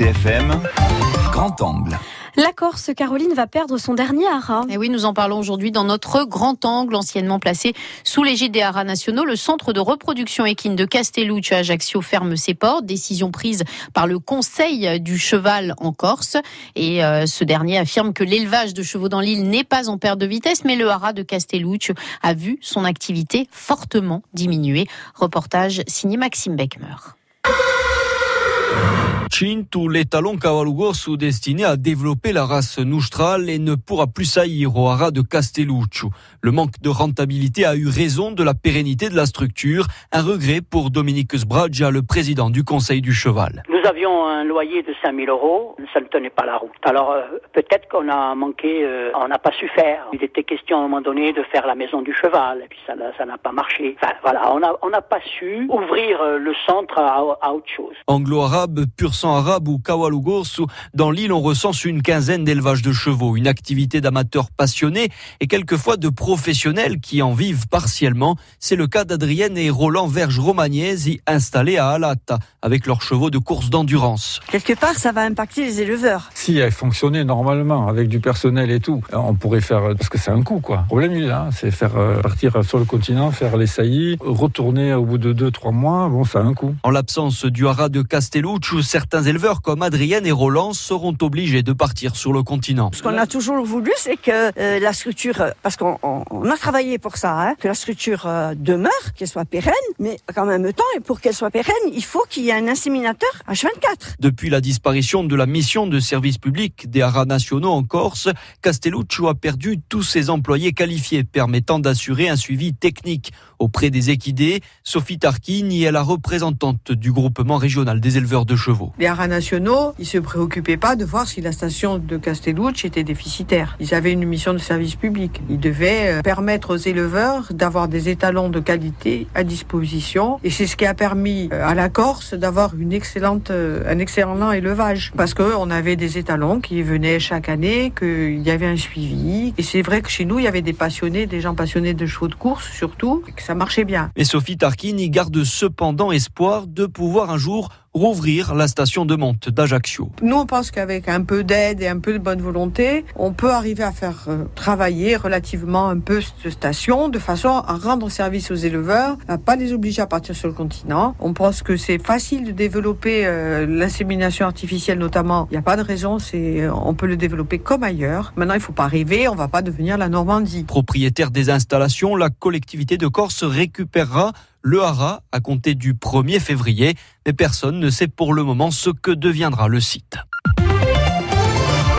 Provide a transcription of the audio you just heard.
RCFM, grand angle. La Corse, Caroline, va perdre son dernier haras. Et oui, nous en parlons aujourd'hui dans notre grand angle, anciennement placé sous l'égide des haras nationaux. Le centre de reproduction équine de Castelluccio à Ajaccio ferme ses portes. Décision prise par le Conseil du cheval en Corse. Et euh, ce dernier affirme que l'élevage de chevaux dans l'île n'est pas en perte de vitesse, mais le haras de Castelluccio a vu son activité fortement diminuer. Reportage signé Maxime Beckmer. Cintu, l'étalon Cavalugo sous destiné à développer la race Noustral et ne pourra plus saillir au haras de Castelluccio. Le manque de rentabilité a eu raison de la pérennité de la structure. Un regret pour Dominique Sbradja, le président du Conseil du Cheval. Avions un loyer de 5000 euros, ça ne tenait pas la route. Alors euh, peut-être qu'on a manqué, euh, on n'a pas su faire. Il était question à un moment donné de faire la maison du cheval, et puis ça ça n'a pas marché. Enfin voilà, on n'a on n'a pas su ouvrir euh, le centre à, à autre chose. Anglo-arabe, pur sang arabe ou Kawalugos, dans l'île on recense une quinzaine d'élevages de chevaux, une activité d'amateurs passionnés et quelquefois de professionnels qui en vivent partiellement. C'est le cas d'Adrienne et Roland Verge-Romagnesi installés à Alata avec leurs chevaux de course d'endurance. Quelque part, ça va impacter les éleveurs. Si elle fonctionnait normalement avec du personnel et tout, on pourrait faire parce que c'est un coût quoi. Le problème il est là, c'est faire euh, partir sur le continent, faire les saillies, retourner au bout de deux trois mois, bon ça a un coût. En l'absence du haras de Castelluccio, certains éleveurs comme Adrienne et Roland seront obligés de partir sur le continent. Ce qu'on a toujours voulu, c'est que euh, la structure, euh, parce qu'on on- on a travaillé pour ça, hein, que la structure euh, demeure, qu'elle soit pérenne, mais en même temps, et pour qu'elle soit pérenne, il faut qu'il y ait un inséminateur H24. Depuis la disparition de la mission de service public des haras nationaux en Corse, Castelluccio a perdu tous ses employés qualifiés permettant d'assurer un suivi technique auprès des équidés. Sophie Tarquini est la représentante du groupement régional des éleveurs de chevaux. Les haras nationaux, ils se préoccupaient pas de voir si la station de Castellucci était déficitaire. Ils avaient une mission de service public. Ils devaient euh, permettre aux éleveurs d'avoir des étalons de qualité à disposition. Et c'est ce qui a permis euh, à la Corse d'avoir euh, un excellent élevage. Parce qu'on avait des étalons qui venaient chaque année, qu'il y avait un suivi. Et c'est vrai que chez nous, il y avait des passionnés, des gens passionnés de chevaux de course surtout, ça marchait bien. Et Sophie Tarquini garde cependant espoir de pouvoir un jour rouvrir la station de monte d'Ajaccio. Nous, on pense qu'avec un peu d'aide et un peu de bonne volonté, on peut arriver à faire euh, travailler relativement un peu cette station de façon à rendre service aux éleveurs, à pas les obliger à partir sur le continent. On pense que c'est facile de développer euh, l'insémination artificielle notamment. Il n'y a pas de raison, c'est euh, on peut le développer comme ailleurs. Maintenant, il faut pas rêver, on va pas devenir la Normandie. Propriétaire des installations, la collectivité de Corse récupérera le haras à compter du 1er février, mais personne ne sait pour le moment ce que deviendra le site.